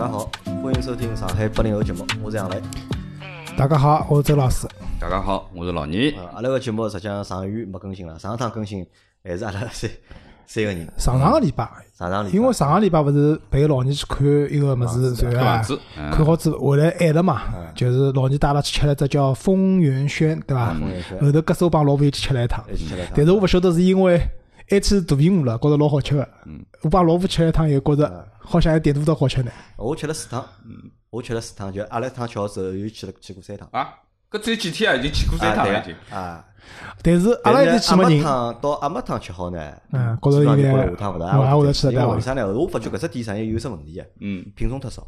家好，欢迎收听上海八零后节目，我是杨磊。大家好，我是周老师。大家好，我是老倪。呃，阿拉个节目实际上上个月没更新了，上趟更新还是阿拉三 三个人。上上个礼拜，上上礼拜，因为上个礼拜勿是陪老倪去看一个物事，然后啊看子，嗯看好子回来晚了嘛，就是老倪带阿拉去吃了只叫丰源轩，对伐？丰源轩后头隔手帮老婆又去吃了一趟，一起吃了一趟但是我勿晓得是因为爱吃肚皮饿了，觉着老好吃个。我帮老婆吃了一趟，又觉着好像还点肚的好吃呢。我吃了四趟，嗯我吃了四趟，就阿拉一趟吃好之后又去了去过三趟。啊，搿只有几天啊，已经去过三趟了已经。啊，但是阿拉一直去阿没到阿没趟吃好呢，嗯觉得基本上就应该下趟勿大我还会得吃得到因为为啥呢？我发觉搿只店上有有只问题个，嗯，品种太少。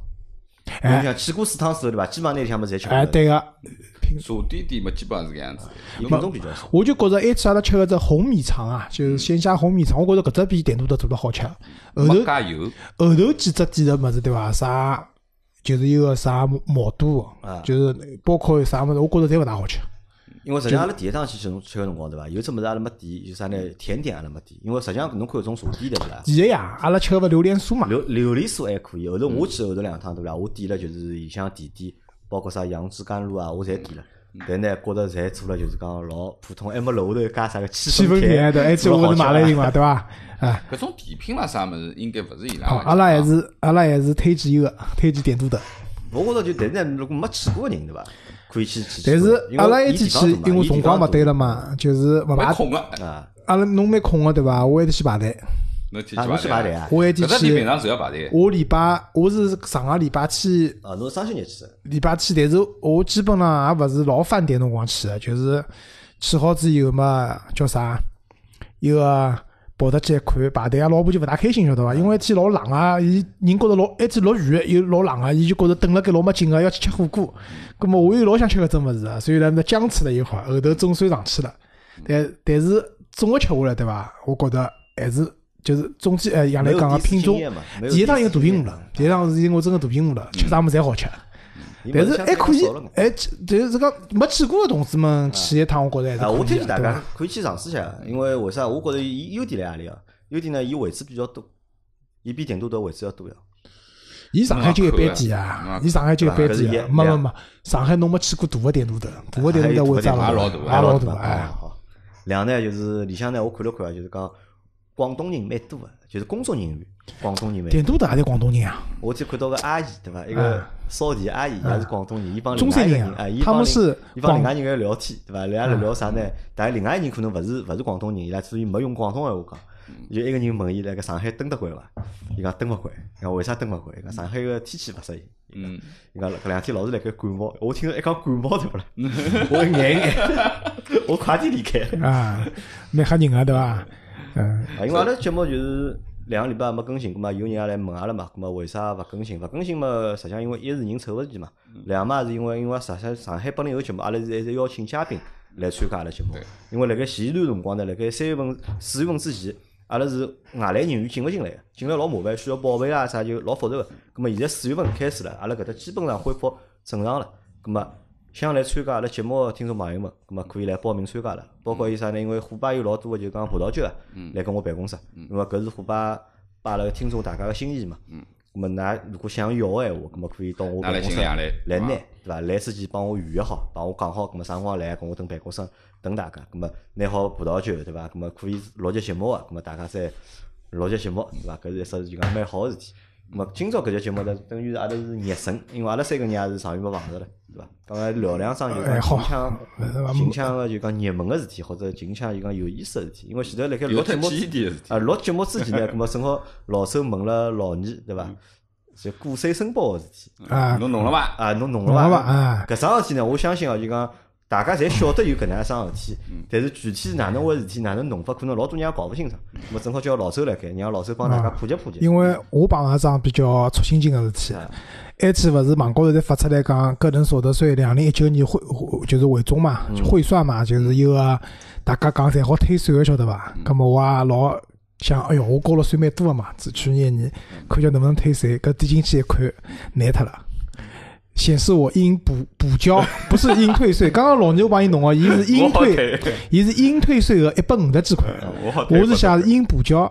哎侬想去过四趟之后对伐？基本上那里向么侪吃过哎，对个，茶点店嘛，基本上是搿样子。品种比较少。我就觉着埃次阿拉吃个只红米肠啊，就是鲜虾红米肠，我觉着搿只比点肚的做得好吃。后头加油，后头几只店的物事对伐？啥就是有个啥毛肚啊，就是包括有啥物事，我觉着侪勿大好吃。因为实际上阿拉第一趟去吃吃个辰光对伐？有只物事阿拉没点，就啥呢？甜点阿拉没点，因为实际上侬看搿种茶点对勿啦？第一呀，阿拉吃个榴莲酥嘛，榴榴莲酥还可以，后头我去后头两趟对勿啦？我点了就是里向甜点，包括啥杨枝甘露啊，我侪点了。但呢，觉着侪做了就是讲老普通，还没楼头加啥个气气氛甜的，埃次我勿是买了一嘛。嘛，对伐？啊，搿种甜品啦啥物事，应该勿是伊拉好，阿拉还是阿拉还是推荐一个，推荐点都的。我觉着就但是呢，如果没去过个人对伐？可以去去。但是阿拉一天去，因为辰光勿对了嘛。就是勿排。空个，啊，阿拉侬蛮空个对伐？我还得去排队，啊，侬去去侬去排队啊？我还得搿只店平去。常是要排队的。我礼拜我是上个礼拜去啊，侬是双休日去。礼拜天，但是我基本上也勿是老饭点辰光去的，就是去好之后嘛，叫啥，一个跑得去一看排队，啊，老婆就勿大开心，晓得伐？因为天老冷啊，伊人觉着老，一天落雨又老冷啊，伊就觉着等辣盖老没劲个，要去吃火锅。葛末我又老想吃搿种物事啊，所以呢，那僵持了一会儿，后头总算上去了。但但是总个吃下来，对伐？我觉着还是就是总体呃，杨来讲个品种，第一趟因为肚皮饿了，第一趟是因为我真个肚皮饿了，吃啥物事侪好吃。但是还可以，还去，但是讲没去过的同志们去一趟，我觉着还是啊，我可以的，推荐大家？可以去尝试一下，因为为啥？我觉着伊优点辣何里啊？优点呢，伊位置比较多，伊比点都的位置要多呀。伊上海就一般店嗯啊，伊上海就一般搿是店啊，没没没，上海侬没去过大个店都的，大个店都的位置也老大也老大，啊哎，好。两呢，就是里向呢，我看了看啊，就是讲广东人蛮多个，就是工作人员，广东人蛮多。店都的也是广东人啊，我天看到个阿姨对伐？一个扫地阿姨也是广东人，伊帮中山人啊另外一个人啊，伊帮另他们是伊帮另广外一个人聊天对伐？两个人聊啥呢？但是另外一个人可能勿是勿是广东人，伊拉所以没用广东闲话讲。就一个人问伊辣盖上海蹲得惯伐？伊讲蹲勿惯，伊讲为啥蹲勿惯？伊讲上海个天气勿适应。嗯，伊讲搿两天老是辣盖感冒，我听着一讲感冒对勿啦？我眼眼，我快点离开。啊，蛮吓人个对伐？嗯，啊，因为阿拉节目就是两个礼拜没更新，咁嘛有人也来问阿拉嘛，咁嘛为啥勿更新？勿更新嘛，实际上因为一是人凑勿齐嘛，两嘛是因为因为实际上海本来有节目，阿拉是还是邀请嘉宾来参加阿拉节目对，因为辣盖前一段辰光呢，辣盖三月份、四月份之前，阿拉是外来人员进勿进来个，进来老麻烦，需要报备啊啥就老复杂个。咁么现在四月份开始了，阿拉搿搭基本上恢复正常了，咁么。想来参加阿拉节目个听众朋友们，咁么可以来报名参加了。包括有啥呢？因为虎爸有老多个就讲葡萄酒啊，来跟我办公室，因为搿是虎爸把阿拉个听众大家个心意嘛。咁么㑚如果想要个闲话，咁么可以到我办公室来来拿，啊对伐？来之前帮我预约好，帮我讲好，咁么啥辰光来，跟我等办公室等大家。咁么拿好葡萄酒，对伐？咁么可以录集节目个，咁么大家再录集节目，对伐？搿是一桩就讲蛮好个事体。咁么今朝搿节节目呢，等于是阿拉是热身，因为阿拉三个人也是上月没碰着了，对伐？刚刚聊两桩就讲近腔 呃近腔个就讲热门个事体，或者近腔就讲有意思个事体。因为前头辣盖录有节目。啊，录节目之前呢，咁么正好老周问了老二，对伐？就过岁申报个事体。啊，侬弄了伐？啊，侬弄了伐啊搿桩事体呢，我相信啊，就讲大家侪晓得有搿能一桩事体，嗯但是具体是哪能回事体，哪能弄法，可能老多人也搞勿清爽。咁么正好叫老周来开，让老周帮大家普及普及。因为我碰上一桩比较戳心境个事体啊，埃次勿是网高头侪发出来讲个人所得税两零一九年汇汇就是汇总嘛，汇算嘛，就是一个大家讲侪好退税个，晓得伐？葛末我也老想，哎哟，我交了税蛮多个嘛，只去年一年看叫能勿能退税，搿点进去一看，难脱了。显示我应补补交，不是应退税。刚刚老牛帮伊弄个，伊是应退，伊是应退税额一百五十几块，我是写是应补交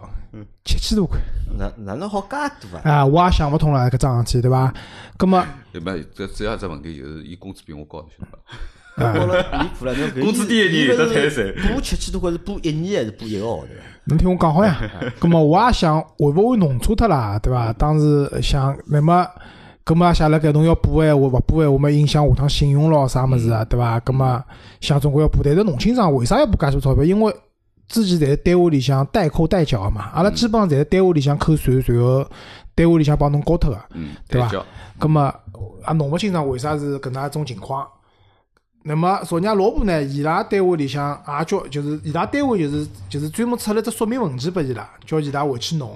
七千多块。哪哪能好介多啊？啊，我也想勿通了搿桩事体，对伐？葛么，对吧？这只要一只问题就是，伊工资比我高，晓得伐？高了离谱了，侬搿工资低一年有得退税补七千多块是补一年还是补一个号头？侬听我讲好呀。葛么，我也想会勿会弄错脱啦，对伐？当时想，那么，葛么写辣盖侬要补个闲话，勿补个闲话嘛，影响下趟信用咯，啥物事啊，对伐？葛么想总归要补，但是弄清爽为啥要补介许多钞票？因为之前侪是单位里向代扣代缴个嘛，阿拉基本上侪是单位里向扣税，随后单位里向帮侬交脱个。嗯，对伐交？葛么也弄勿清爽为啥是搿能一种情况。那么昨日老婆呢，伊拉单位里向也叫，就是伊拉单位就是就是专门出了只说明文件拨伊拉，叫伊拉回去弄。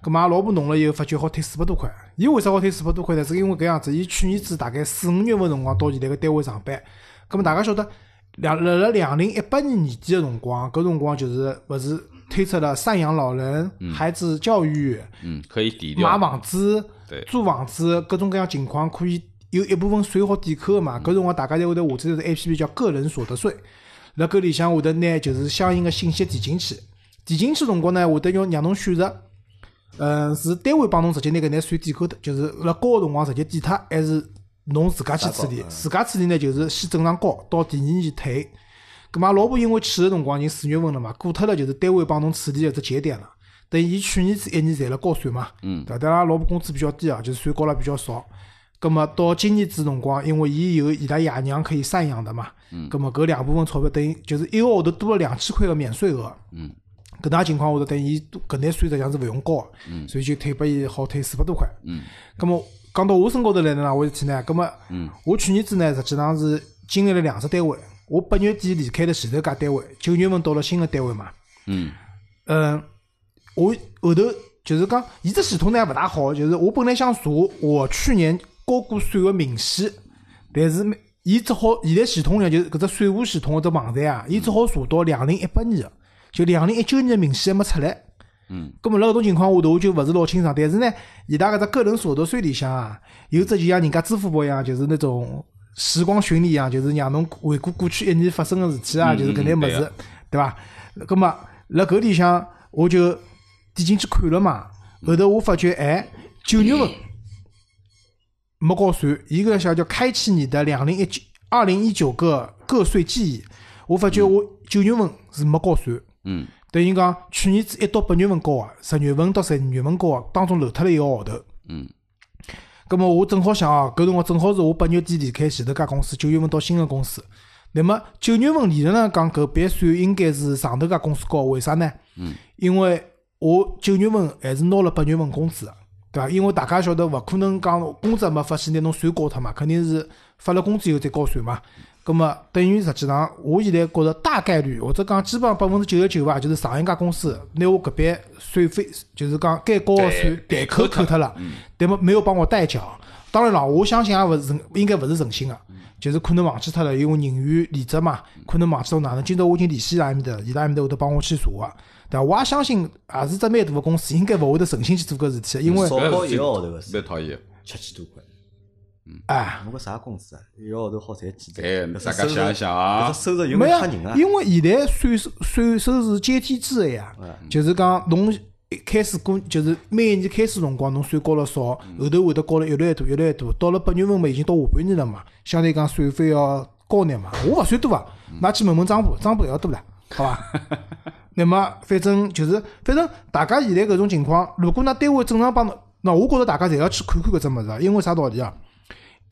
葛么阿拉老婆弄了以后，发觉好退四百多块。伊为啥好退四百多块呢？是因为搿样子，伊去年子大概四五月份辰光到现在个单位上班。葛么大家晓得，两辣辣两零一八年年底个辰光，搿辰光就是勿是推出了赡养老人、孩子教育。嗯，可以抵买。房子对、租房子，各种各样情况可以有一部分税好抵扣个嘛。搿辰光大家侪会得下载一个 A P P 叫个人所得税，辣搿里向会得拿就是相应个信息填进去，填进去辰光呢会得要让侬选择，嗯，是单位帮侬直接拿搿眼税抵扣的，就是辣交个辰光直接抵脱，还是侬自家去处理？自家处理呢就是先正常交，到第二年退。葛末，老婆因为去个辰光已经四月份了嘛，过脱了就是单位帮侬处理个只节点了。等伊去年子一年侪辣交税嘛，嗯对伐？但阿拉老婆工资比较低啊，就是税交了比较少。咁么到今年子辰光，因为伊有伊拉爷娘可以赡养的嘛，嗯咁么搿两部分钞票等于就是一个号头多了两千块个免税额。嗯，搿能介情况下头，等于搿眼税实际上是勿用交个，嗯所以就退拨伊好退四百多块。嗯咁么讲到我身高头来呢，哪回事体呢？咁么嗯我去年子呢，实际上是经历了两只单位。我八月底离开了前头家单位，九月份到了新个单位嘛。嗯嗯，我后头就是讲，伊只系统呢也勿大好，就是我本来想查我去年交过税个明细，但是没伊只好现在系统里就是搿只税务系统搿只网站啊，伊只好查到两零一八年个，就两零一九年个明细还没出来。嗯，咁么辣搿种情况下头，我就勿是老清爽。但是呢，伊拉搿只个人所得税里向啊，有只就像人家支付宝一样，就是那种时光巡礼一样，就是让侬回顾过去一年发生个事体啊，嗯就是搿类物事对伐？咁么辣搿里向我就点进去看了嘛，后头我发觉，哎，九月份没交税，伊搿想叫开启你的两零一九二零一九个个税记忆，我发觉我九月份是没交税。嗯等于讲去年子一到八月份交个，十月份到十二月份交个，当中漏脱了一个号头。嗯咁么我正好想啊，搿辰光正好是我八月底离开前头家公司，九月份到新个公司。那么九月份理论上讲，搿笔税应该是上头家公司交，为啥呢？嗯，因为我九月份还是拿了八月份工资的，对伐？因为大家晓得勿可能讲工资还没发先拿侬税交脱嘛，肯定是发了工资以后再交税嘛。咁么等于实际上，我现在觉着大概率或者讲基本上百分之九十九伐，就是上一家公司拿我搿笔税费，就是讲该交个税代扣扣脱了，但么没有帮我代缴。当然了，我相信也勿是应该勿是诚心个，就是可能忘记脱了，因为人员离职嘛，可能忘记到哪能。今朝我已经联系伊拉埃面搭，伊拉埃面搭会得帮我去查个，对伐？我也相信，也是只蛮大个公司，应该勿会得诚心去做搿事体的，因为少交一个号头个蛮税，讨厌。七千多块。哎。侬个啥工资啊？一个号头好赚几哎钿？大家想一想啊搿只收入有没吓人啊？，因为现在税收税收是阶梯制的呀，就是讲侬一开始过就是每一年开始辰光侬税交了少，后头会得交了越来越多越来越多，到了八月份嘛已经到下半年了嘛，相对讲税费要高眼嘛，我勿算多啊，㑚去问问张浦，张部要多了，好伐？那么反正就是，反正大家现在搿种情况，如果㑚单位正常帮侬，那我觉着大家侪要去看看搿只物事啊，因为啥道理啊？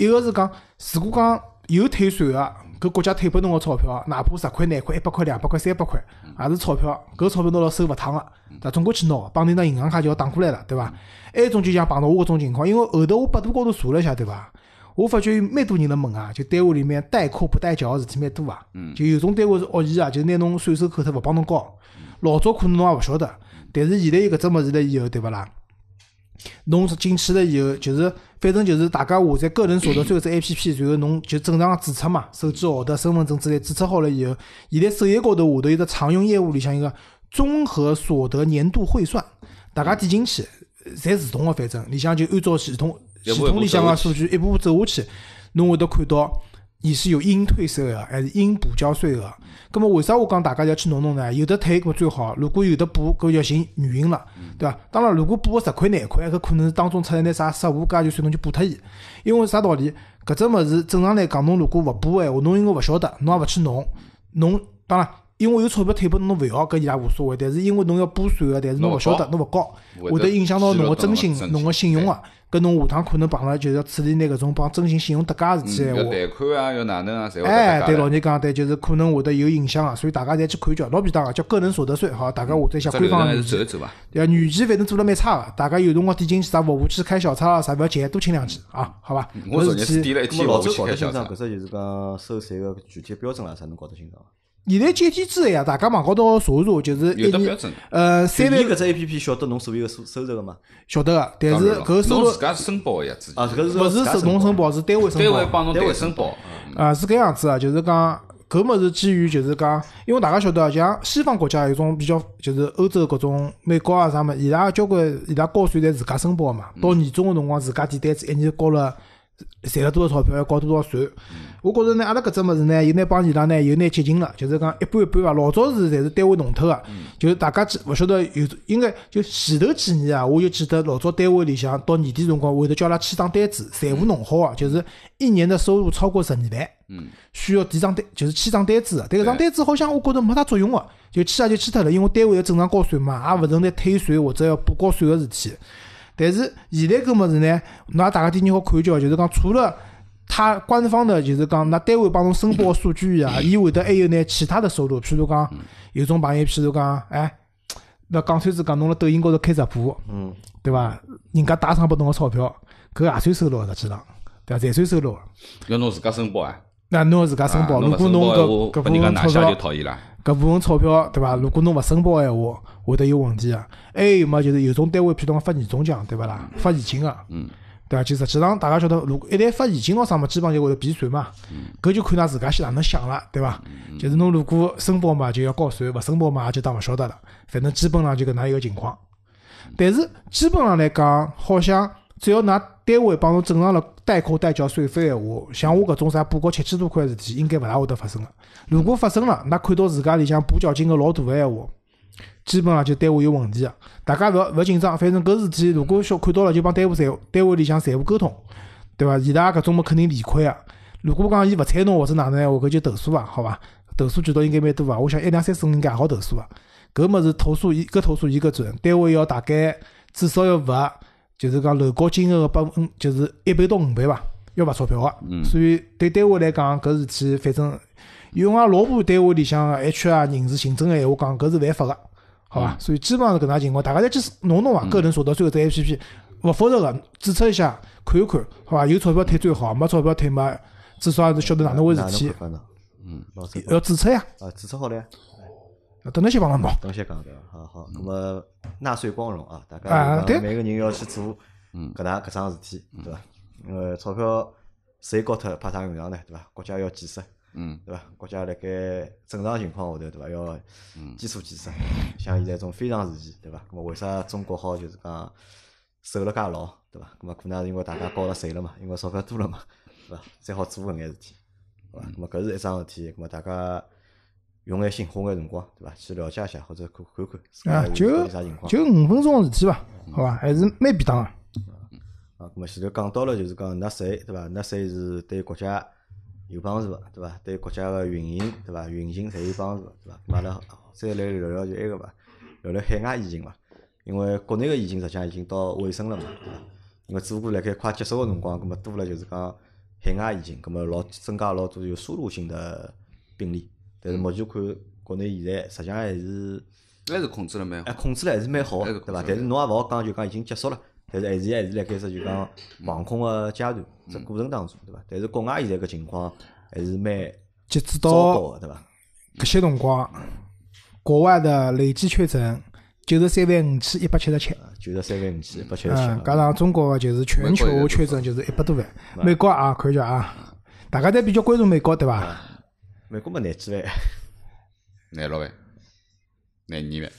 一个是讲，如果讲有退税个，搿国家退拨侬个钞票，哪怕十块、廿块、一百块、两百块、三百块，也是钞票，搿钞票拿了手勿烫个，对伐？总归去拿，绑定张银行卡就要打过来了，对伐？还有一种就像碰到我搿种情况，因为后头我百度高头查了一下，对伐？我发觉有蛮多人辣问啊，就单位里面代扣不代缴个事体蛮多啊。就有种单位是恶意啊，就拿侬税收扣脱勿帮侬交。老早可能侬也勿晓得，但是现在有搿只物事了以后，对勿啦？侬是进去了以后，就是反正就是大家下载个人所得 税搿只 A P P，然后侬就正常注册嘛，手机号头、身份证之类注册好了以后，现在首页高头下头有个常用业务里向一个综合所得年度汇算，大家点进去，侪自动个，反正里向就按照系统系统里向个数据一步步走下去，侬会得看到你是有应退税额还是应补交税额。那么为啥我讲大家要去弄弄呢？有的退搿最好，如果有的补，搿要寻原因了，对伐？当然，如果补个十块廿块，搿可能是当中出现点啥失误，介就算侬就补脱伊。因为啥道理？搿只物事正常来讲，侬如果勿补个闲话，侬应该勿晓得，侬也勿去弄。侬当然，因为有钞票退拨侬，侬勿要搿伊拉无所谓。但是因为侬要补税个，但是侬勿晓得，侬勿交，会得影响到侬个征信侬侬个信用啊。搿侬下趟可能碰着就是要处理拿搿种帮征信信用搭界个事体闲话。贷款啊，要哪能啊，侪会哎，对老人讲对，就是可能会得有影响啊，所以大家侪去看叫，老便当个叫个人所得税，好，大家下载一下官方个软件。走一走伐？对啊，软件反正做了蛮差个，大家有辰光点进去啥服务器开小差啊啥，勿要急，多请两记啊，好伐？我昨日点了一咁么老周天服务器搞得清爽，搿？只就是讲收税个具体标准啦，啥侬搞得清爽伐？现在阶梯制呀，大家网高头查一查，就是一年有的标准，呃三万搿只 A P P 晓得侬所有个收收入个嘛？晓得个，但是搿收入侬自家申报个呀，自己啊，搿是勿是自家是侬申报，是单位申报单位。帮侬单位代申报，啊，是搿样子啊，就是讲搿物事基于就是讲，因为大家晓得啊，像西方国家有种比较，就是欧洲搿种美国啊啥物，伊拉交关伊拉交税侪自家申报嘛。到年终个辰光，自家填单子，一年交了赚了多少钞票，要交多少税。我觉着呢，阿拉搿只物事呢，有眼帮伊拉呢有眼接近了，就是讲一半一半伐。老早是侪是单位弄脱个，就是大家记勿晓得有应该就前头几年啊，我就记得老早单位里向到年底辰光会得叫阿拉签张单子，财务弄好啊，就是一年的收入超过十二万。嗯，需要填张单，就是签张单子的。但搿张单子好像我觉着没啥作用个，就签也就签脱了，因为单位要正常交税嘛，也勿存在退税或者要补交税个事体。但是现在搿物事呢，㑚大家点人好看一叫，就是讲除了他官方的，就是讲㑚单位帮侬申报数据啊，伊会得还有呢其他的收入，譬如讲有种朋友，譬如讲，哎，那讲穿子讲侬辣抖音高头开直播，嗯，对伐？人家打赏拨侬个钞票，搿也算收入个，实际上，对伐？侪算收入个。要侬自家申报啊。那侬要自家申报，啊如果侬搿搿部分钞拿下就票，讨厌了。搿部分钞票对伐？如果侬勿申报闲话，会得有问题个。还有嘛，就是有种单位，譬如讲发年终奖，对勿啦？发现金个，嗯，对伐？就实际上大家晓得，如果一旦发现金咯啥嘛，基本上就会得避税嘛。搿就看㑚自家先哪能想了，对伐？就是侬如果申报嘛，就要交税；勿申报嘛，也就当勿晓得了。反正基本上就搿能一个情况。但是基本上来讲，好像只要㑚单位帮侬正常了代扣代缴税费的话，像我搿种啥补交七千多块事体，应该勿大会得发生个。如果发生了，那看到自家里向补缴金额老大个闲话，基本上就单位有问题个。大家勿要勿要紧张，反正搿事体如果小看到了，就帮单位财单位里向财务沟通，对伐？伊拉搿种么肯定理亏个。如果讲伊勿睬侬或者哪能闲话，搿就投诉伐，好伐？投诉渠道应该蛮多伐？我想一两三四五应该也好投诉个。搿物事投诉伊搿投诉伊搿准，单位要大概至少要罚，就是讲楼高金额个百分，就是一倍到五倍伐，要罚钞票个。嗯所以对单位来讲，搿事体反正用俺老婆单位里向个 HR 人事行政个闲话讲，搿是犯法个，好伐？所以基本上是搿能介情况，大家再去弄弄伐，个人所得税搿只 APP 勿复杂个，注册一下看一看，好伐？有钞票退最好，没钞票退嘛，至少还是晓得哪能回事体？嗯，要注册呀。啊，注册好了呀。等侬先帮侬弄。等先讲对伐？好好，咁么纳税光荣啊！大啊对家每个人要去做嗯搿能搿桩事体，对伐？因为钞票谁交脱派啥用场呢？对伐？国家要建设，嗯，对伐？国家辣盖正常情况下头，对伐？要嗯基础建设，像现在种非常时期，对伐？咁么为啥中国好就是讲守了介牢，对伐？咁么可能是因为大家交了税了嘛，因为钞票多了嘛，对伐？才好做搿眼事体，对伐？咁么搿是一桩事体，咁么大家用眼心，花眼辰光，对伐？去了解一下或者看看看自家啊，是就到底啥情况。就五分钟个事体伐，好伐？还是蛮便当个。啊，咁么前头讲到了，就是讲纳税，对伐？纳税是对国家有帮助个，对伐？对国家个运营，对伐？运行侪有帮助个，对伐？咁阿拉再来聊聊就埃个伐，聊聊海外疫情伐。因为国内个疫情实际上已经到尾声了嘛，对伐？因为只不过辣盖快结束个辰光，咁么多了就是讲海外疫情，咁么老增加老多有输入性的病例。但是目前看国内现在实际上还是还是控制了蛮哎，好。控制了还是蛮好？对伐但是侬也勿好讲就讲已经结束了，但是还是还是辣盖只就讲防控个阶段，只过程当中，对伐？但是国外现在搿情况还是蛮截止糟到糕个，对伐？搿些辰光，国外的累计确诊九十三万五千一百七十七。九十三万五千一百七十七嗯，加上中国个就是全球确诊就是一百多万。美国啊，看一下啊，大家侪比较关注美国对伐？美国嘛廿几万，廿六万，廿二万。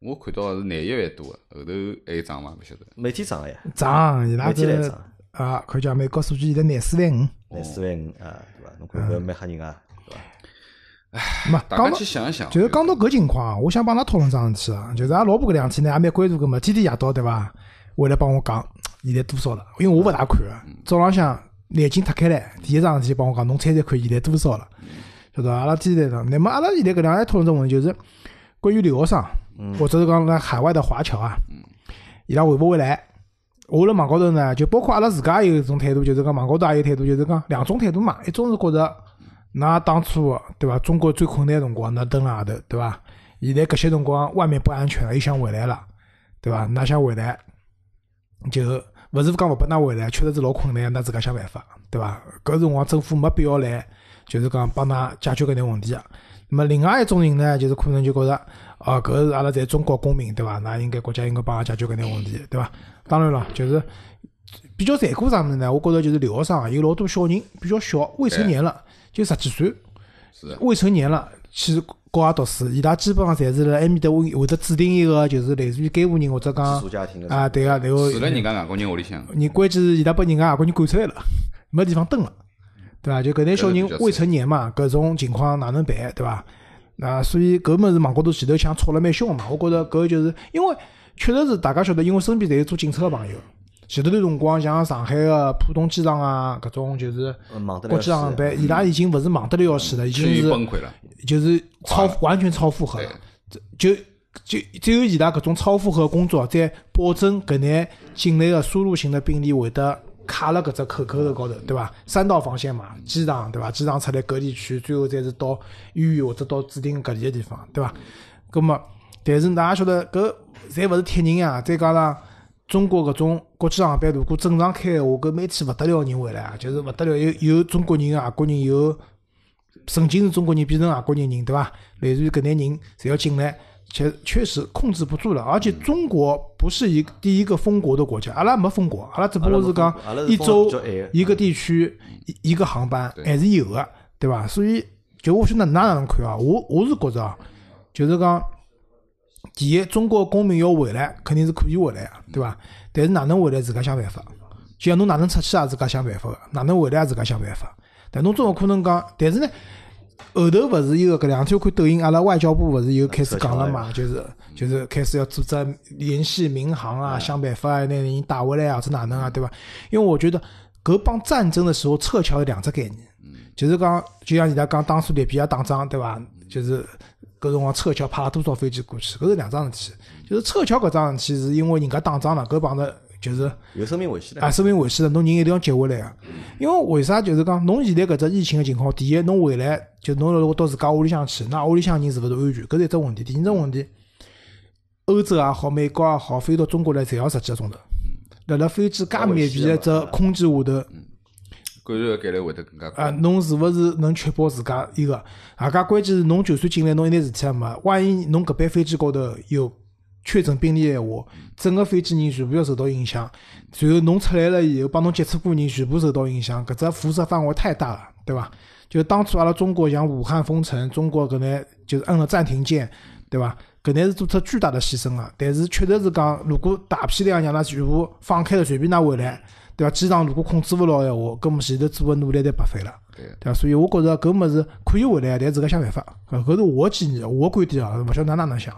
我看到是廿一万多个，后头还有涨伐？勿晓得。每天涨个呀，涨，伊拉天来涨，啊，看叫美国数据现在廿四万五，廿四万五啊，对伐？侬看搿蛮吓人啊，对伐？没大家讲到去想一想，就是讲到搿情况啊，我想帮㑚讨论桩事体啊，就是阿拉老婆搿两天呢也蛮关注搿么，天天夜到对伐？回来帮我讲现在多少了，因为我勿大看啊，早浪向眼睛脱开来，第一桩事体帮我讲，侬猜猜看现在多少了，晓得伐？阿拉天天在讲，那么阿拉现在搿两天讨论只问题就是关于留学生，或者是讲辣海外的华侨啊，伊拉回勿回来？我辣网高头呢，就包括阿拉自家也有一种态度，就是讲网高头也有态度，就是讲两种态度嘛。一种是觉着，㑚当初对伐？中国最困难的辰光，㑚蹲辣外头对伐？现在搿些辰光外面不安全了，又想回来了，对伐？㑚想回来，就勿是讲勿拨㑚回来，确实是老困难，㑚自家想办法，对伐？搿辰光政府没必要来，就是讲帮㑚解决搿眼问题啊。那么另外一种人呢，就是可能就觉着，哦，搿是阿拉在中国公民，对伐？那应该国家应该帮阿拉解决搿眼问题，对伐？当然了，就是比较残酷上面呢，我觉着就是留学生啊，有老多小人比较小，未成年了，就十几岁，是未成年了去国外读书，伊拉基本上侪是辣埃面搭会会得指定一个就是类似于监护人或者寄讲宿家庭的啊，对个，然后住辣人家外国人屋里向，你关键是伊拉把人家外国人赶出来了，没地方蹲了，对伐？就搿类小人未成年嘛，搿种情况哪能办，对伐？那所以搿物事网高头前头抢吵了蛮凶个嘛，我觉着搿就是因为确实是大家晓得，因为身边侪有做警察个朋友，前头段辰光像上海个浦东机场啊，搿种就是国际航班，伊拉已经勿是忙得了要死了，已经是崩溃了。就是超完全超负荷了。就就只有伊拉搿种超负荷工作，在保证搿眼境内个输入型的病例会得卡辣搿只口口头高头，对伐？三道防线嘛，机场对伐？机场出来隔离区，最后再是到医院或者到指定隔离个地方，对伐？葛么，但是㑚晓得搿侪勿是铁人呀，再加上。中国搿种国际航班，如果正常开的话，搿每天勿得了人回来啊，就是勿得了，有有中国人、外国人，有曾经是中国人变成外国人人，对伐？类似于搿类人侪要进来，确确实控制不住了。而且中国不是一第一个封国的国家，阿拉没封国，阿拉只不过是讲一周一个地区一一个航班还是有个，对伐？所以就我晓得哪哪能看啊，我我是觉着啊，就是讲。第一，中国公民要回来，肯定是可以回来啊，对伐？但是哪能回来，自家想办法。就像侬哪能出去也自家想办法个，哪能回来也自家想办法。但侬总勿可能讲，但是呢，后头勿是有个搿两天我看抖音，阿拉外交部勿是又开始讲了嘛，就是就是开始要组织联系民航啊，想办法啊，拿人带回来啊，或者哪能啊，对伐？因为我觉得搿帮战争的时候撤侨有两只概念，就是讲，就像伊拉讲当初利比亚打仗，对伐？就是搿辰光撤侨派了多少飞机过去，搿是两桩事体。就是撤侨搿桩事体是因为人家打仗了，搿帮着就是有生命危险的啊，。生命危险了，侬人一定要接回来啊。因为为啥？就是讲，侬现在搿只疫情个情况，第一，侬回来就侬如果到自家屋里向去，那屋里向人是勿是安全？搿是一只问题。第二只问题，欧洲也好，美国也好，飞到中国来，侪要十几个钟头。辣辣飞机介密闭个只空间下头，感染个概率会得更加啊，高。侬是勿是能确保自家一个？啊，加关键是侬就算进来，侬一点事体也没，万一侬搿班飞机高头有确诊病例闲话，整个飞机人全部要受到影响。随后侬出来了以后，帮侬接触过人全部受到影响，搿只辐射范围太大了，对伐？就当初阿拉中国像武汉封城，中国搿眼就是摁了暂停键，对伐？搿眼是做出巨大的牺牲了！但是确实是讲，如果大批量让㑚全部放开了，随便㑚回来，对伐？机场如果控制勿牢闲话，搿么前头做个努力侪白费了。对对伐？所以我觉着搿物事可以回来，但自家想办法。搿搿是我建议，我观点啊，勿晓得㑚哪能想。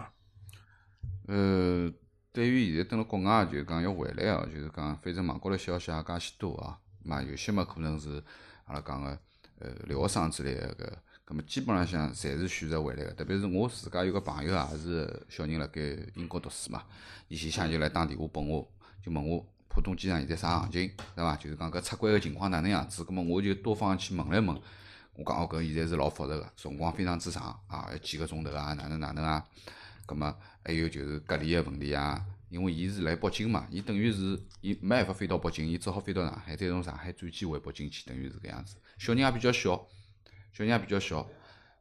呃，对于现在蹲辣国外，就是讲要回来哦，就是讲反正网高头消息也介许多啊，嘛有些嘛可能是阿拉讲个呃留学生之类个搿，葛么基本浪向侪是选择回来个。特别是我自家有个朋友也是小人辣盖英国读书嘛，伊前向就来打电话拨我，就问我浦东机场现在啥行情，对伐？就是讲搿出关个情况哪能样子，葛么我就多方去问了问。我讲哦，搿现在是老复杂个，辰光非常之长啊，要几个钟头啊，哪能哪能啊。葛么还有就是隔离个问题啊，因为伊是来北京嘛，伊等于是伊没办法飞到北京，伊只好飞到上海，再从上海转机回北京去，等于是搿样子。小人也比较小，小人也比较小。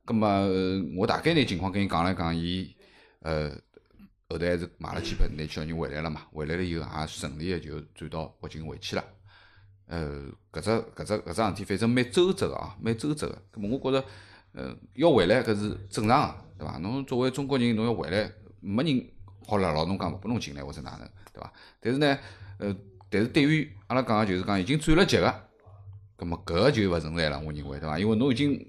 葛么我大概拿情况跟伊讲了讲，伊呃后头还是买了机票，拿小人回来了嘛，回来了以后也顺利个就转到北京回去了。呃，搿只搿只搿桩事体，反正蛮周折个啊，蛮周折个。咁么我觉着，呃，要回来搿是正常个，对伐？侬作为中国人，侬要回来，没人好了，老侬讲勿拨侬进来或者哪能，对伐？但是呢，呃，但是对于阿拉讲个就是讲已经转了籍个，葛末搿个就勿存在了，我认为对伐？因为侬已经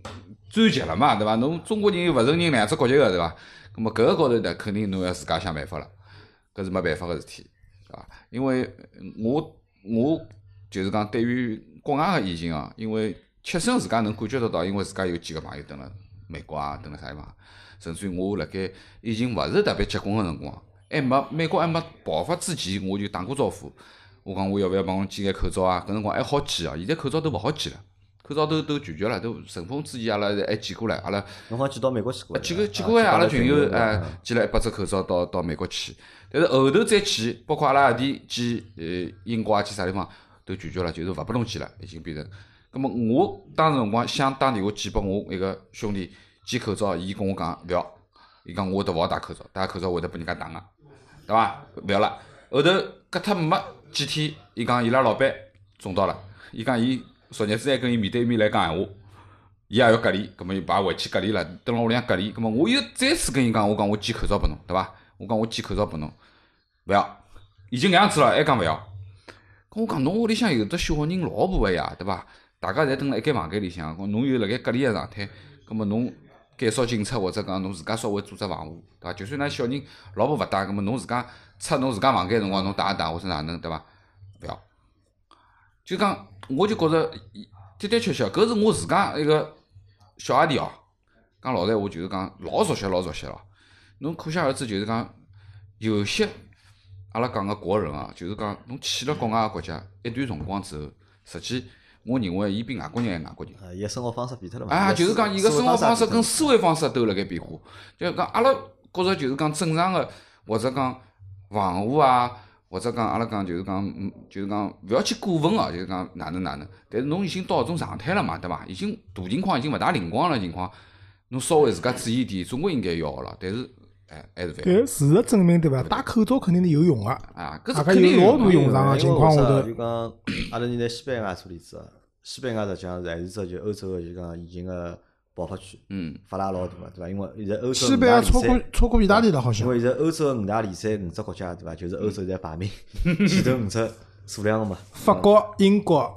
转籍了嘛，对伐？侬中国人又勿承认两只国籍个，对伐？葛末搿个高头呢，肯定侬要自家想办法了，搿是没办法个事体，对伐？因为我我就是讲对于国外个疫情啊，因为切身自家能感觉得到，因为自家有几个朋友蹲辣美国啊，蹲辣啥地方，甚至于我辣盖疫情勿是特别结棍个辰光，还没美国还没爆发之前，我就打过招呼。我讲我要勿要帮我寄眼口罩啊？搿辰光还好寄哦，现在口罩都勿好寄了，口罩都都拒绝了，都顺风之前阿拉还寄过来，阿拉侬好寄到美国去过，寄个寄过来，阿拉群友友哎寄了一百只口罩到到美国去，但是后头再寄，包括阿拉阿弟寄呃英国啊寄啥地方都拒绝了，就是勿拨侬寄了，已经变成。葛末我当时辰光想打电话寄拨我一个兄弟寄口罩，伊跟我讲勿要，伊讲我都勿好戴口罩，戴口罩会得拨人家打个，对伐？勿要了。后头隔脱没几天，伊讲伊拉老板中到了，伊讲伊昨日子还跟伊面对面来讲闲话。伊也要隔离，葛末又把回去隔离了，蹲辣屋里向隔离。葛末我又再次跟伊讲，我讲我寄口罩拨侬，对伐？我讲我寄口罩拨侬，勿要，已经搿样子了，还讲勿要。咁我讲侬屋里向有得小人老婆个呀，对伐？大家侪蹲辣一间房间里向，侬又辣盖隔离个状态，葛末侬减少进出或者讲侬自家稍微做只防护，对伐？就算㑚小人老婆勿带，葛末侬自家出侬自家房间辰光侬带一带或者哪能，对伐？就讲，我就觉着的的确确，搿是我自家一个小阿弟哦。讲老实闲话，就是讲老熟悉，老熟悉了。侬可想而知，就是讲有些阿拉讲个国人啊，就是讲侬去了国外个国家一段辰光之后，实际我认为伊比外国人还外国人。啊，伊个生活方式变脱了嘛。啊，就是讲伊个生活方式跟跟思维方式都辣盖变化。就讲阿拉觉着就是讲正常个，或者讲防护啊，或者讲阿拉讲就是讲，嗯，就是讲勿要去过分哦，就是讲哪能哪能。但是侬已经到搿种状态了嘛，对伐？已经大情况已经勿大灵光了情况，侬稍微自家注意点，总归应该要个了。但是，哎，还是勿要但事实证明，对伐？戴口罩肯定是有用个。啊，肯定有老大的用场个情况下头就讲阿拉现在西班牙做例子啊，西班牙实际上是还是只就欧洲个就讲疫情个爆发区，嗯，发拉老大个，对伐？因为现在欧洲西班牙超过超过意大利了，好像。因为现在欧洲个五大联赛五只国家，对伐？就是欧洲现在排名 前头五只数量个嘛。法国、英国、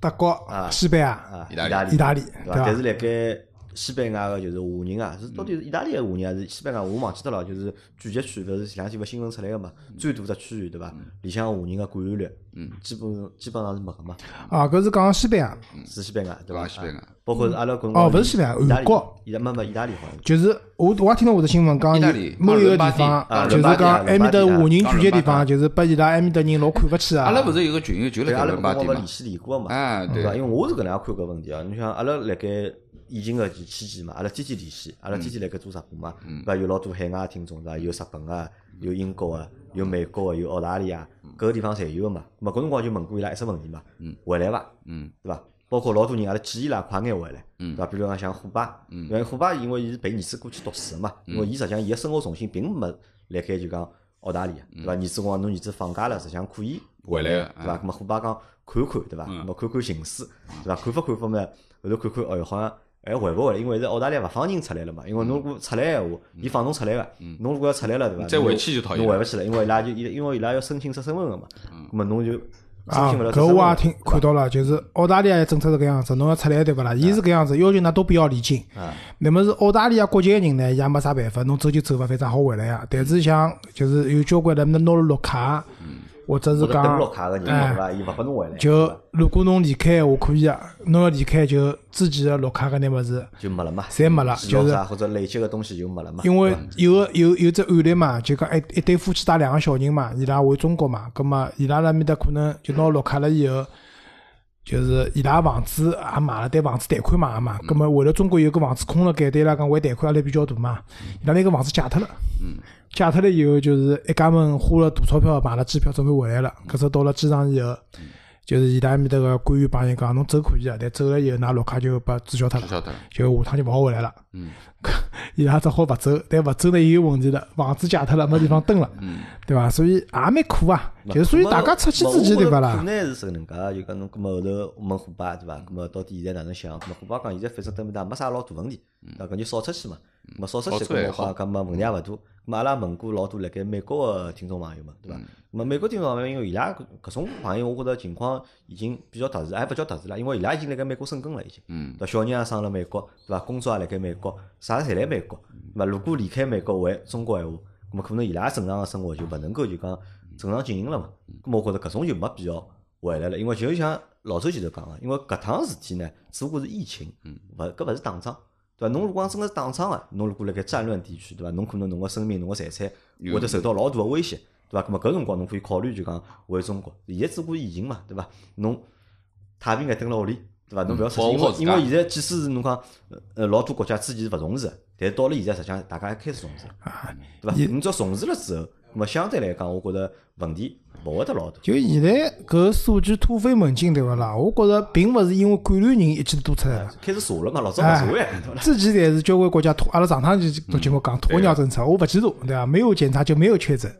德国啊、西班牙、啊，意大利利，意大利，对伐？对伐但是？辣盖西班牙个就是华人啊，是到底是意大利个华人还是西班牙？我忘记脱了，就是聚集区，勿是前两天勿新闻出来个嘛？最大只区域对伐？里向华人个感染率，嗯，基本基本上是没个嘛，啊，搿是讲西班牙，是西班牙对伐？西班牙啊包括是阿拉国哦勿是西班牙意大利韩国，伊拉没没意大利好像。就是我我也听到我的新闻讲，意大利某一个地方啊就是讲埃面搭华人聚集地方，就是拨伊拉埃面搭人老看勿起啊。阿拉勿是有个群友就对，辣盖阿拉伦巴第嘛搿辰光勿联？系联过个嘛，啊，对对伐？因为我是搿能样看搿问题啊。你像阿拉辣盖疫情个期期间嘛，阿拉天天联系，阿拉天天辣盖做直播嘛，对伐？有老多海外听众对伐？有日本个，有英国个，有美国个，有澳大利亚，搿个地方侪有个嘛。咾么搿辰光就问过伊拉一只问题嘛，回来伐？嗯，对伐？包括老多人阿拉建议伊拉快眼回来，对伐？比如讲像虎爸，因为虎爸因为伊是陪儿子过去读书个嘛，因为伊实际上伊个生活重心并没辣盖就讲澳大利亚，对伐？儿子讲侬儿子放假了，实际上可以回来个对伐？咾么虎爸讲看看，对伐？咾么看看形势，对伐？看法看法嘛，后头看看，哦哟，好像还回勿回来，因为是澳大利亚勿放人出来了嘛。因为侬如果出来闲话，伊放侬出来个，侬如果要出来了，对伐？再回去就讨厌侬回勿去了，因为伊拉就伊因为伊拉要申请出身份个嘛。咁么侬就申啊，请勿了搿。我也听看到了，就是澳大利亚的政策是搿样子，侬要出来对勿啦？伊是搿样子，要求㑚都不要离境。啊，那么是澳大利亚国籍个人呢，伊也没啥办法，侬走就走伐，反正好回来呀。但是像就是有交关人那拿了绿卡，或者是讲绿卡个人，哎对伐？伊勿拨侬回来，就如果侬离开闲话可以啊，侬要离开就之前个绿卡搿眼物事，就没了嘛，侪没了就是或者累积个东西就没了嘛。因为有个有有只案例嘛，就讲一一对夫妻带两个小人嘛，伊拉回中国嘛，葛么伊拉辣面搭可能就拿绿卡了以后，就是伊拉房子也买了，对房子贷款买个嘛，葛么回了中国有个房子空了盖，对伊拉讲还贷款压力比较大嘛，伊拉拿个房子借脱了，借脱了以后就是一家门花了大钞票买了机票准备回来了，搿只到了机场以后。就是伊拉埃面搭个官员帮伊讲，侬走可以啊，但走了以后，㑚绿卡就被注销脱了。就下趟就勿好回来了。嗯，伊拉只好勿走，但勿走呢也有问题了，房子借脱了，没地方蹲了，嗯对伐？所以也蛮苦啊。就是所以大家出去之前对伐可啦？能是搿能介，就讲侬搿么后头问虎爸对伐？搿么到底现在哪能想？搿么虎爸讲现在反正对面搭没啥老大问题，对伐？搿就少出去嘛。咁么少出去好处还搿话，搿么问题也勿大。咁么阿拉问过老多辣盖美国个听众朋友嘛，对伐？咁么美国听众朋友，因为伊拉搿搿种朋友，我觉着情况已经比较特殊，还勿叫特殊啦，因为伊拉已经辣盖美国生根了，已经。嗯对？小人也生辣美国，对伐？工作也辣盖美国，啥侪辣美国。对伐？如果离开美国回中国闲话，咁么可能伊拉正常个生活就勿能够就讲正常进行了嘛。咁么我觉着搿种就没必要回来了，因为就像老周前头讲个，因为搿趟事体呢，只不过是疫情，勿搿勿是打仗。对伐？侬如果讲真个是打仗个，侬如果辣盖战乱地区，对伐？侬可能侬个生命、侬个财产会得受到老大个威胁，对伐？咁么搿辰光侬可以考虑就讲回中国。现在只不过疫情嘛，对伐？侬太平眼蹲辣屋里，对伐？侬勿要出去，因为因为现在即使是侬讲呃呃老多国家之前是勿重视的，但是到了现在实际上大家还开始重视了，对伐？侬只要重视了之后，那么相对来讲，我觉着问题勿会得老大。就现在搿数据突飞猛进，对勿啦？我觉着并勿是因为感染人一记头多出来了。开始查了嘛，老早查呀？之前侪是交关国家鸵，阿拉上趟就做节目讲鸵鸟政策，我勿记住，对伐？没有检查就没有确诊。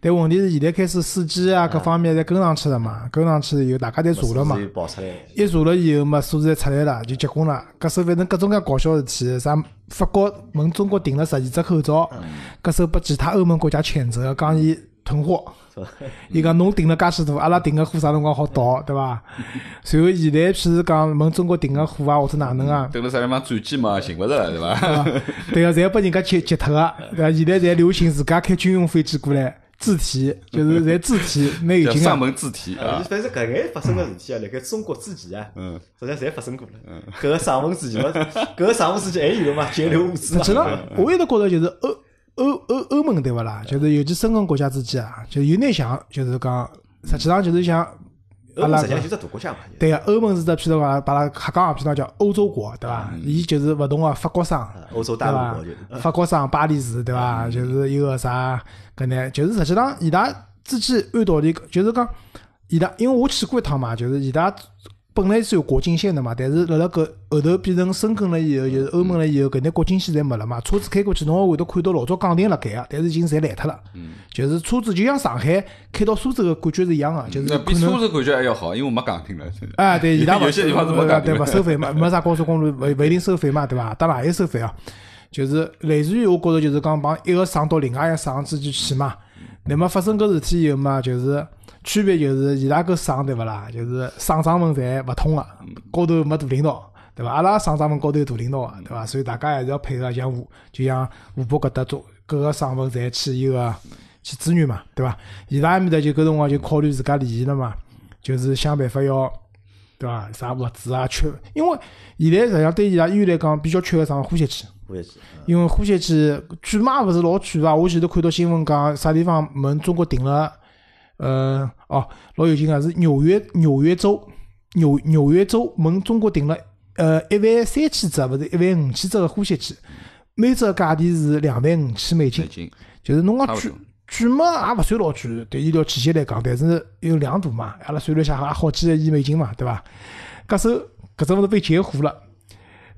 但问题是现在开始司机啊各方面侪跟上去了嘛，跟上去以后大家侪查了嘛一查了以后嘛，数字侪出来了，就结棍了。搿手反正各种各样搞笑事体，啥法国问中国订了十二只口罩，搿手被其他欧盟国家谴责，讲伊囤货。伊讲侬订了介许多，阿拉订个货啥辰光好到，对伐？随后现在譬如讲问中国订个货啊，或者哪能啊，等了啥地方转机嘛，寻勿着对伐？对个，侪拨人家截截脱个，对伐？现在侪流行自家开军用飞机过来自提，就是侪字体，蛮有劲个。上门字体啊，反正搿眼发生个事体啊，辣盖中国之前啊，嗯，实际上侪发生过了。搿个上门之前嘛，搿个上门之前 还有嘛，截流物资嘛。实际上，我一直觉着就是欧欧欧欧盟对勿啦？就是尤其申根国家之间啊，就有眼像，就是讲，实际上就是像欧盟实际上就是只大国家嘛。对个，欧盟是只譬如讲，把它瞎讲啊，譬如讲叫欧洲国，对伐？伊就是勿同个法国商，欧洲大陆国就是。？法国商巴黎市，对伐？就是一个啥搿呢？就是实际上伊拉之间按道理，就是讲伊拉，因为我去过一趟嘛，就是伊拉本来是有国境线的嘛，但是辣辣搿后头变成深根了以后，就是欧盟了以后，搿眼国境线侪没了嘛。车子开过去，侬会得看到老早岗亭辣盖个，但是已经侪烂脱了。就是车子就像上海开到苏州个感觉是一样个，就是比可能车子感觉还要好，因为我没讲听了。啊，对，伊拉勿有些地方是没讲对勿收费嘛，没啥高速公路勿勿一定收费嘛，对伐？当然也有收费啊，就是类似于我觉着就是讲帮一个省到另外一个省之间去嘛。那么发生搿事体以后嘛，就是区别就是伊拉搿省对勿啦？就是省长们侪勿通个，高头没大领导，对伐？阿拉省长们高头有大领导个，对伐？所以大家还是要配合，像湖就像湖北搿搭做各个省份侪去伊个去支援嘛，对伐？伊拉埃面搭就搿辰光就考虑自家利益了嘛，就是想办法要。对伐？啥物资啊缺，因为现在实际上对伊拉医院来讲比较缺个啥呼吸器。因为呼吸器贵嘛勿是老贵伐？我前头看到新闻讲啥地方问中国订了，呃，哦，老有劲个是纽约纽约州纽纽约州问中国订了呃一万三千只，勿是一万五千只个呼吸机，每只价钿是两万五千美金就是侬讲贵差不多。贵嘛也勿算老贵，对医疗器械来讲，但是有两大嘛，阿拉算了一下，也好几个亿美金嘛，对伐？搿首搿只物事被截胡了，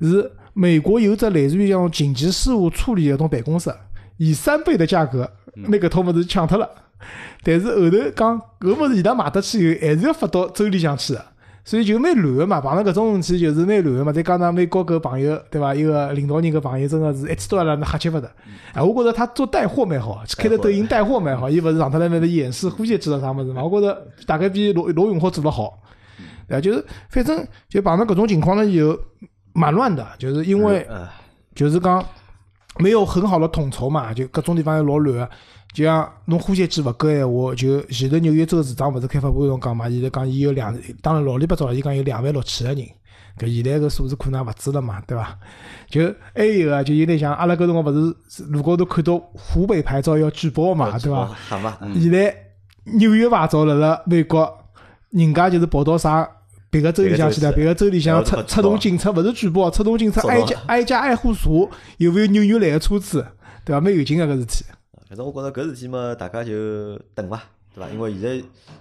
是美国有只类似于像紧急事务处理的种办公室，以三倍的价格拿搿套物事抢脱了。但是后头讲搿物事伊拉卖得去以后，还是要发到州里向去个，所以就蛮乱个嘛。碰到搿种事体就是蛮乱个嘛。再加上美国搿朋友对伐？一个领导人搿朋友真个是一记刀拉那瞎吃勿得。哎，我觉着他做带货蛮好，开着抖音带货蛮好。伊勿是上头来那头演示呼吸机了啥物事嘛？我觉着大概比罗罗永浩做得好。对啊，就是反正就碰到搿种情况了以后，蛮乱的，就是因为呃，就是讲没有很好的统筹嘛，就各种地方又老乱个。就像侬呼吸机勿够闲话，就前头纽约州市长勿是开发布会上讲嘛，现在讲伊有两，当然老里八糟了，伊讲有两万六千个人，搿现在搿数字可能也勿止了嘛，对伐？就还有个，就有点像阿拉搿辰光勿是路高头看到湖北牌照要举报嘛，对伐？现在纽约牌照辣辣美国，人家就是跑到啥别个州里向去了，别个州里向出出动警察，勿是举报，出动警察挨家挨家挨户查有没有纽约来个车子，对伐？蛮有劲个搿事体。反正我觉着搿事体嘛，大家就等伐，对伐？因为现在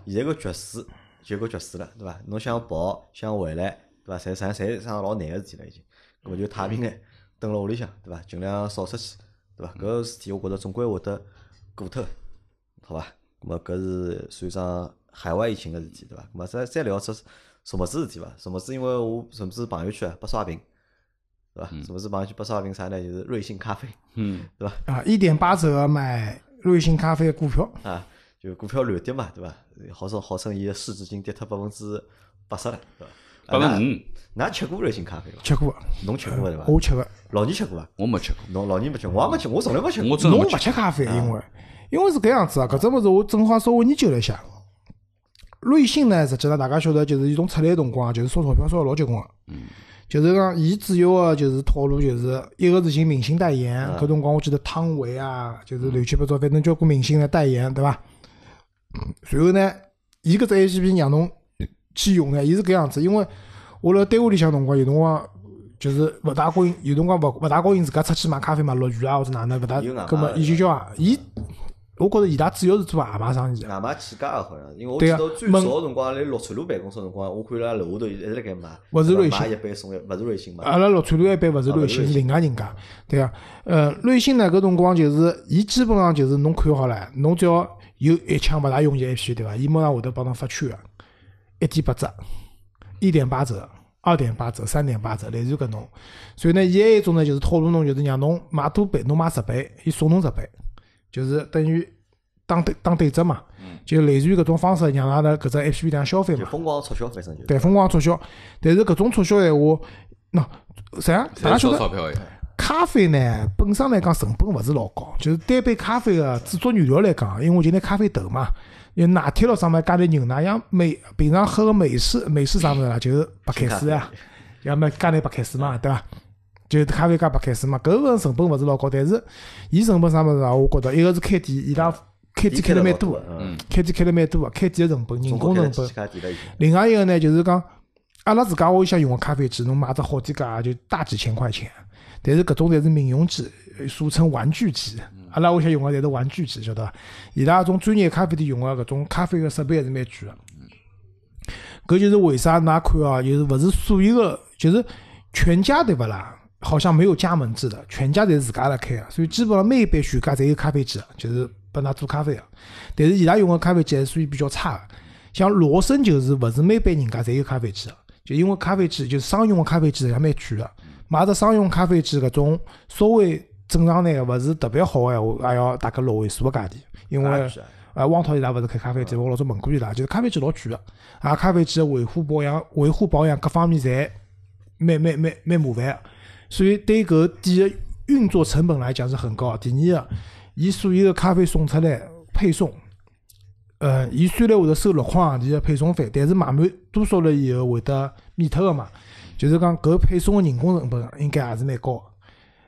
现在个局势就搿局势了，对伐？侬想跑想回来，对伐？侪侪侪桩老难个事体了，已经。搿么就太平眼，蹲辣屋里向，对伐？尽量少出去，对伐？搿事体我觉着总归会得过脱，好伐？搿么搿是算上海外疫情个事体，对伐？搿么再再聊只什么子事体伐？什么子因为我甚至朋友圈啊被刷屏，对伐？是勿是帮去拨少瓶啥呢？就是瑞幸咖啡，嗯，对伐？啊，一点八折买瑞幸咖啡的股票，啊，就股票乱跌嘛，对伐？号称号称伊个市值已经跌脱百分之八十了，对伐？啊百分之五，㑚㑚吃过瑞幸咖啡伐？吃过，侬吃过对伐？我吃个。老倪吃过伐？我没吃过，侬老倪没吃，我也没吃，我从来没吃过。侬勿我真的没吃吃咖啡，因为因为是搿样子啊，搿只物事我正好稍微研究了一下。瑞幸呢，实际上大家晓得，就是伊从出来的辰光啊，就是烧钞票烧得老结棍个。就是讲，伊主要个就是套路，就是一个是寻明星代言，搿辰光我记得汤唯啊，就是乱七八糟，反正交关明星来代言，对伐？随后呢，伊搿只 A P P 让侬去用呢，伊是搿样子，因为我辣单位里向辰光有辰光就是勿大高兴，有辰光勿勿大高兴自家出去买咖啡嘛，落雨啊或者哪能勿大，有外卖葛末伊就叫啊，伊我觉着伊拉主要是做外卖生意的。外卖起家个好像，因为我记得最问早个辰光来乐川路办公室辰光，我看伊拉楼下头一直辣盖卖，勿是瑞幸买一杯送一，勿是瑞幸嘛？阿拉乐川路一般勿是瑞幸，是另外人家，对啊。呃，瑞幸呢搿辰光就是，伊基本上就是侬看好了，侬只要有一枪勿大容易 H 对伐？伊马上会得帮侬发券个，一点八折，一点八折。二点八折、三点八折，类似于搿种。所以呢，伊还有一种呢，就是套路侬，就是让侬买多杯，侬买十杯，伊送侬十杯，就是等于打对打对折嘛。就类似于搿种方式，让阿拉搿只 APP 量消费嘛。就疯狂促销，反正就对，疯狂促销。但是搿种促销闲话，喏，实际上大家晓得，钞票呀，咖啡呢本身来讲成本勿是老高，就是单杯咖啡个制作原料来讲，因为我就拿咖啡豆嘛，有奶贴咯上面加点牛奶，像美平常喝个美式美式啥物事啦，就是白开水啊，要么加点白开水嘛，对伐？就是咖啡加白开水嘛，搿个成本勿是老高，但是伊成本啥物事啊？我觉着一个是开店，伊拉开店开了蛮多的的，，嗯，开店开了蛮多个，开店个成本、人工成本。另外一个呢，就是讲阿拉自家屋里向用个咖啡机，侬买只好点家就大几千块钱，但是搿种侪是民用机，呃俗称玩具机。阿拉屋里向用个侪是玩具机，晓得伐？伊拉搿种专业咖啡店用个搿种咖啡个设备还是蛮贵个。搿就是为啥㑚看啊，就是勿是所有个，就是全家对勿啦？好像没有加盟制的，全家侪是自家辣开个，所以基本上每一杯全家侪有咖啡机个，就是拨㑚做咖啡个。但是伊拉用个咖啡机还是属于比较差个。像罗森就是勿是每班人家侪有咖啡机个，就因为咖啡机就是商用个咖啡机也蛮贵个，买只商用咖啡机搿种稍微正常眼个勿是特别好个闲话，也要大概六位数个价钿，因为啊汪涛伊拉勿是开咖啡店，我老早问过伊拉，就是咖啡机老贵个，啊咖啡机个维护保养、维护保养各方面侪蛮蛮蛮蛮麻烦个，所以对搿店个运作成本来讲是很高。第二个，伊所有个咖啡送出来配送。呃，伊虽然会得收六块行钿个配送费，但是买满多少了以后会得免脱个嘛，就是讲搿配送个人工成本应该也是蛮高个。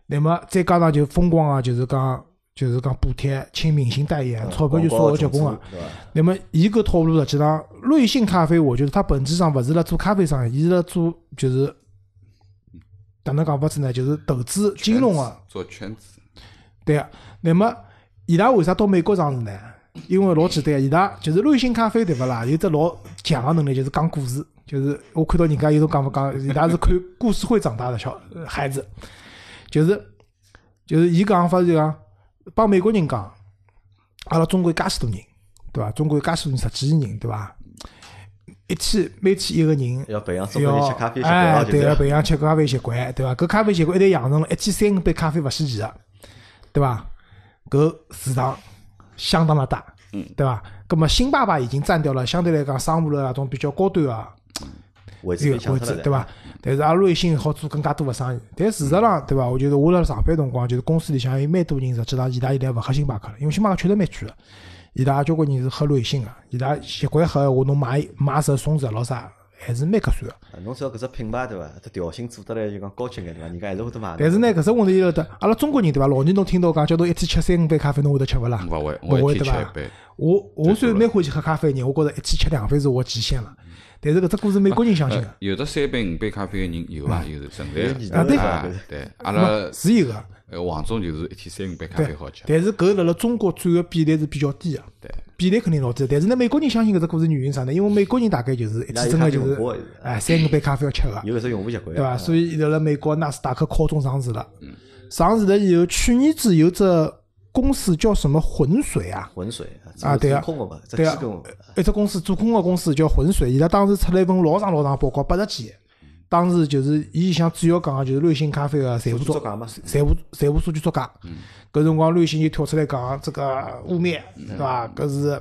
那么再加上就疯狂个，就是讲就是讲补贴，请明星代言，钞票就烧个结棍个。嗯对伐？那么伊搿套路实际上，瑞幸咖啡，我觉得它本质上勿是辣做咖啡生意，伊是辣做就是哪能讲法子呢？就是投资金融个。做圈子，对个。那么伊拉为啥到美国上市呢？因为老简单，伊拉就是瑞幸咖啡对勿啦？有只老强个能力，就是讲故事。就是我看到人家有种讲法讲，伊拉是看故事会长大的小呃孩子，就是就是伊讲法是讲帮美国人讲，阿拉中国有介许多人，对伐？中国有介许多人，十几亿人，对伐？一天每天一个人要培养中国人要吃咖啡习哎，惯，就对个，这样。培养吃咖啡习惯，对伐？搿咖啡习惯一旦养成了，一天三五杯咖啡勿稀奇个，对伐？搿市场相当的大，嗯，对伐？葛么星巴克已经占掉了相对来讲商务的那种比较高端个位置对伐？？但是阿拉瑞幸好做更加多个生意，但事实上，对伐？我觉得我辣上班辰光，就是公司里向有蛮多人，实际上伊拉现在勿喝星巴克了，因为星巴克确实蛮贵个。伊拉交关人是喝瑞幸个，伊拉习惯喝闲话，侬买买十送十咾啥，还是蛮合算个。啊侬只要搿只品牌对伐？这调性做得来就讲高级眼对伐？人家还是会得买的。但是呢，搿只问题晓得，阿拉中国人对伐？老年侬听到讲叫侬一天吃三五杯咖啡，侬会得吃勿啦？勿会，勿会对伐我我虽然蛮欢喜喝咖啡的人，我觉着一天吃两杯是我极限了。但是搿只故事美国人相信呃个，有的三杯五杯咖啡个人有伐？有是存在。啊对啊对，阿拉是有个。呃黄总就是一天三五杯咖啡好吃。但是搿辣辣中国占个比例是比较低个，对，比例肯定老低。但是呢，美国人相信搿只故事原因啥呢？因为美国人大概就是一天真个就是是哎三五杯咖啡要吃个，有搿只用户习惯，对伐？所以伊辣辣美国纳斯达克靠中上市了。上市了以后，去年子有只公司叫什么浑水啊？浑水啊对啊。空个嘛，对啊。一只公司做空个公司叫浑水，伊拉当时出了一份老长老长报告，八十几。页，当时就是伊想主要讲个就是瑞幸咖啡个财务作财务财务数据作假。搿辰光瑞幸就跳出来讲这个污蔑，对伐？搿是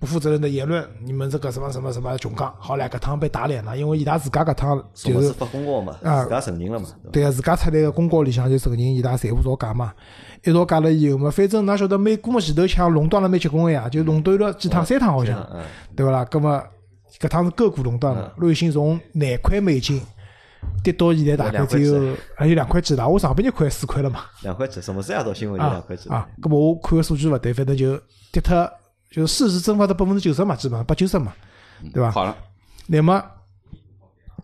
不负责任的言论，你们这个什么什么什么穷讲，好唻，搿趟被打脸了，因为伊拉自家搿趟就是发公告嘛，啊自家承认了嘛，对伐？对个，自家出来个公告里向就承认伊拉财务造假嘛，一造假了以后嘛，反正㑚晓得美股嘛前头抢垄断了蛮结棍个呀，就垄断了几趟，三趟好像，嗯，对勿啦？葛么搿趟是个股垄断了，瑞幸从廿块美金跌到现在大概只有还有两块几了，我上半日看四块了嘛，两块几，什么时夜到新闻有两啊块几，啊，葛么我看个数据勿对，反正就跌脱，就是市值蒸发到百分之九十嘛，基本上八九十嘛，对伐？好了，那么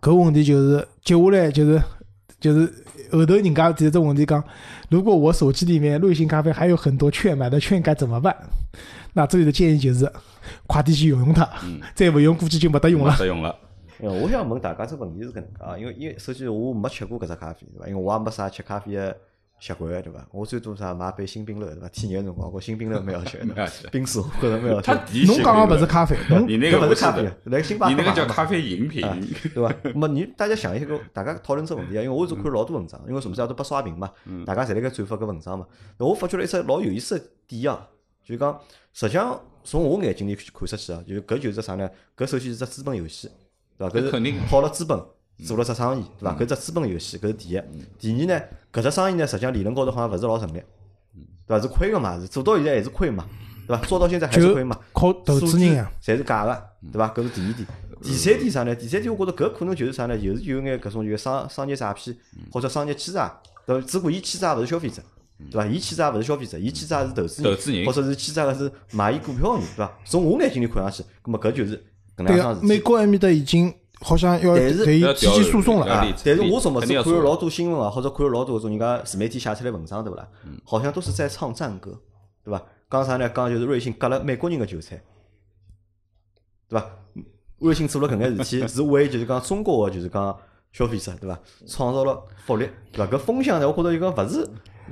搿问题就是接下来就是就是后头人家提这问题讲，如果我手机里面瑞幸咖啡还有很多券买的券该怎么办？那这里的建议就是快点去用用它，再不用估计就没得用了。没得用了。因为我想问大家这问题是搿能介啊，因为因为首先我没吃过搿只咖啡，对伐？因为我也没啥吃咖啡个习惯，对伐？我最多啥买杯新冰乐，对伐？天热个辰光，我新冰乐蛮好吃的冰水我觉着蛮好吃侬讲个勿是咖啡，侬你那个不是搿勿是咖啡的，来星巴克你那个叫咖啡饮品。啊，对伐？那么你大家想一个，大家讨论这问题啊，因为我是看老多文章，因为什么事都不刷屏嘛，大家侪辣盖转发搿文章嘛。那我发觉了一只老有意思的点啊，就讲，实际上从我眼睛里看出去啊，就搿就是啥呢？搿首先是只资本游戏，对伐？搿搿肯定是靠了资本做了只生意，对伐？搿只资本游戏，搿是第一。第二呢，搿只生意呢，实际上理论高头好像勿是老成立，对伐？是亏个嘛，是做到现在还是亏嘛，对伐？做到现在还是亏嘛。靠投资人啊，侪是假个，对伐？搿是第二点。第三点啥呢？第三点我觉着搿可能就是啥呢？就是有眼搿种就是商商业诈骗或者商业欺诈，对伐？只不过伊欺诈勿是消费者，对伐？伊欺诈勿是消费者，伊欺诈是投资人，投资人或者是欺诈个是买伊股票个人，对伐？从我眼睛里看上去，葛么搿就是搿能样桩事。美国埃面搭已经好像要但是对伊提起诉讼了但是我怎么是看了老多新闻啊，或者看了老多搿种人家自媒体写出来文章，对勿啦？好像都是在唱赞歌，对伐？讲啥呢？讲就是瑞幸割了美国人个韭菜，对伐？瑞幸做了搿眼事体，是为就是讲中国个就是讲消费者，对伐？创造了福利，对伐？搿风向呢，我觉着就讲勿是，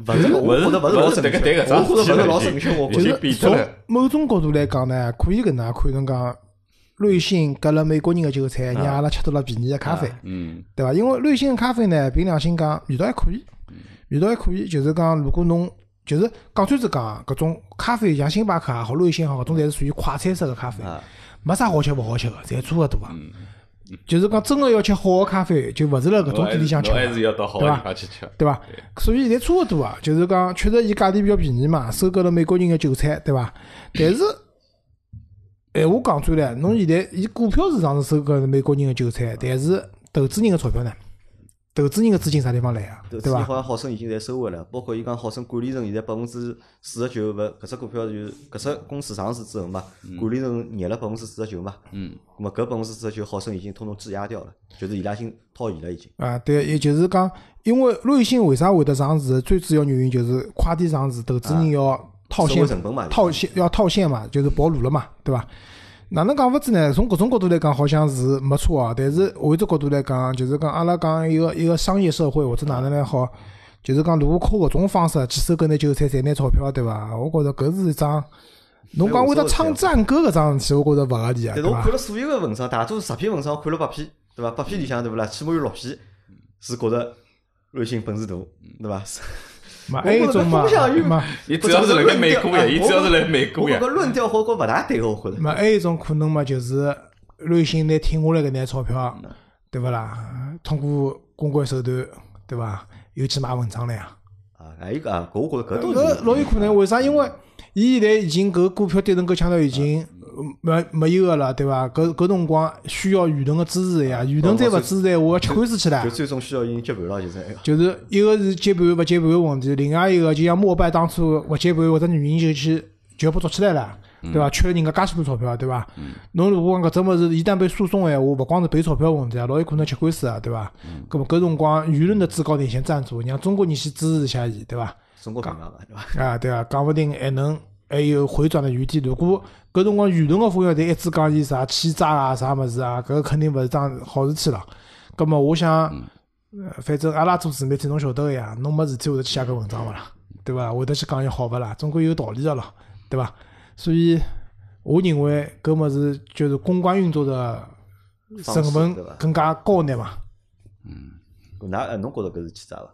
勿是，我觉着勿是老正确，我觉着勿是老正确，我已觉着经变从某种角度来讲呢，可以搿能介看成讲，瑞幸割了美国人个韭菜，让阿拉吃到了便宜个咖啡，嗯，对伐？因为瑞幸个咖啡呢，凭良心讲，味道还可以，味道还可以。就是讲，如果侬就是讲穿子讲，搿种咖啡像星巴克也好，瑞幸也好，搿种侪是属于快餐式个咖啡，啊，没啥好吃勿好吃个，侪差勿多个。就是讲，真个要吃好个咖啡，就勿是辣搿种店里向吃侬还是的，要到好对吧个地方去吃。对伐？所以侪差勿多啊。就是讲，确实伊价钿比较便宜嘛，收割了美国人个韭菜，对伐？但是，闲话讲转来，侬现在伊股票市场是收割美国人的韭菜，但是投资人的钞票呢？投资人的资金啥地方来啊？对伐？投资人好像好生已经在收回了，包括伊讲好生管理层现在百分之四十九勿，搿只股票就是搿只公司上市之后嘛，管理层捏了百分之四十九嘛，嗯，咁么搿百分之四十九好生已经统统质押掉了，就是伊拉已经套现了已经。啊，对，也就是讲，因为瑞幸为啥会得上市？最主要原因就是快点上市，投资人要套现套现要套现嘛，就是跑路了嘛，对伐？哪能讲法子呢？从搿种角度来讲，好像是没错啊。但是换一只角度来讲，就是讲阿拉讲一个一个商业社会或者哪能来好，就是讲如果靠搿种方式去收割眼韭菜赚眼钞票，对伐？我觉着搿是一桩，侬讲为了唱赞歌搿桩事体，我觉着勿合理啊，对伐但是我看？了所有个文章，大多数十篇文章我看了八篇，对伐？八篇里向对勿啦？起码有六篇是觉着瑞幸本事大，对伐？嘛，还有一种嘛伊主要是辣盖美国呀，哎伊主要是辣美国呀我。搿论调好觉勿大对个，我觉着。嘛，还有一种可能嘛，就是瑞幸拿挺下来搿眼钞票，对勿啦？通过公关手段，对伐？又去买文章了呀。啊，还有一个啊，搿我觉着搿倒搿是老有可能，为啥？因为伊现在已经搿股票跌成搿腔头已经呃没没有个了，对伐？搿搿辰光需要舆论个支持呀，舆论再勿支持我要，吃官司去了就。最终需要已经接盘了，就是那个。就是一个是接盘勿接盘个问题，另外一个就像摩拜当初勿接盘或者原因就去就要被捉起来了，对伐？缺了人家介许多钞票，对伐？侬如果讲搿只物事一旦被诉讼个闲话，勿光是赔钞票问题啊，老有可能吃官司啊，对伐？搿么搿辰光舆论的制高点先站住，让中国人去支持一下伊，对伐？中国平嘛，对伐？啊，对啊，讲勿定还能还有回转的余地。如果搿辰光舆论个风向侪一直讲伊啥欺诈啊、啥物事啊，搿肯定勿是桩好事体了。葛末，我想，呃反正阿拉做自媒体，侬晓得个呀，侬没事体会得去写搿文章勿啦？对伐？会得去讲伊好勿啦？总归有道理个咯，对伐？所以，我认为搿物事就是公关运作的成本更加高眼嘛，嗯㑚呃侬觉着搿是欺诈伐？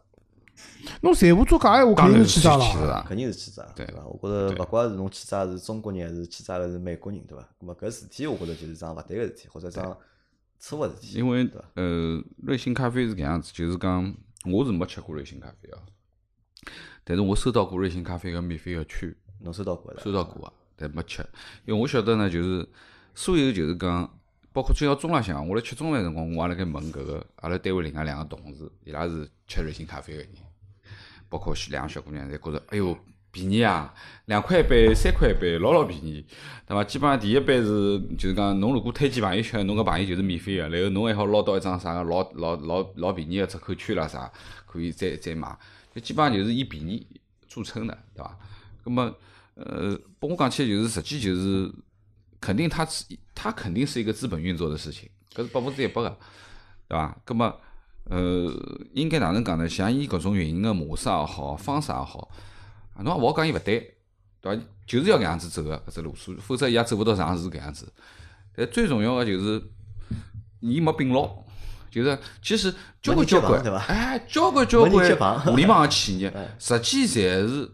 侬财务作假闲话，肯定是欺诈了。肯定是欺诈，对伐？我觉着勿怪是侬欺诈是中国人还是欺诈个是美国人，对伐？咁么搿事体，我觉着就是桩勿对个事体，或者桩错误事体。因为？呃，瑞幸咖啡是搿样子，就是讲我是没吃过瑞幸咖啡啊，但是我收到过瑞幸咖啡个免费个券，侬收到过？收到过啊，但没吃，因为我晓得呢，就是所有就是讲，包括今朝中浪向，我辣吃中饭辰光，我也辣盖问搿个阿拉单位另外两个同事，伊拉是吃瑞幸咖啡个人，包括两个小姑娘侪觉着，哎哟。便宜啊，两块一杯、三块一杯，老老便宜，对伐？基本上第一杯是就是讲，侬如果推荐朋友吃，侬搿朋友就是免费个，然后侬还好捞到一张啥个老老老老便宜个折扣券啦啥，可以再再买。就基本上就是以便宜著称的，对伐？葛么，呃，拨我讲起来就是，实际就是肯定它是它肯定是一个资本运作的事情，搿是百分之一百个，对伐？葛么，呃，应该哪能讲呢？像伊搿种运营个模式也好，方式也好，啊，侬也勿好讲伊勿对，对伐？就是要搿样子走个搿只路数，否则伊也走勿到上市搿样子。但最重要个就是，伊没并牢。就是，其实交关交关哎，交关交关互联网个企业 哎，实际侪是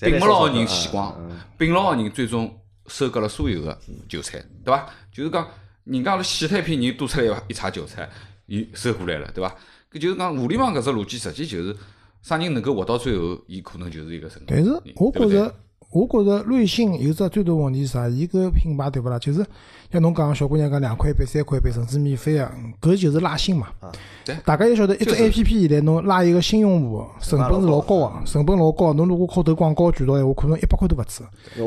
并勿牢个人死光并牢个人最终收割了所有的韭菜，对伐？就是讲，人家阿拉洗脱一批人多出来一一茬韭菜，伊收过来了，对伐？搿就是讲，互联网搿只逻辑实际就是啥人能够活到最后，伊可能就是一个成功的但是我觉着，我觉着瑞幸有只最大问题是啥？伊搿品牌对勿啦？就是像侬讲小姑娘讲两块一杯、三块一杯，甚至免费个，搿就是拉新嘛。对大家要晓得，一只 A P P 现在侬拉一个新用户，成本是老高个，成本老高。侬如果靠投广告渠道闲话，可能一百块都勿止。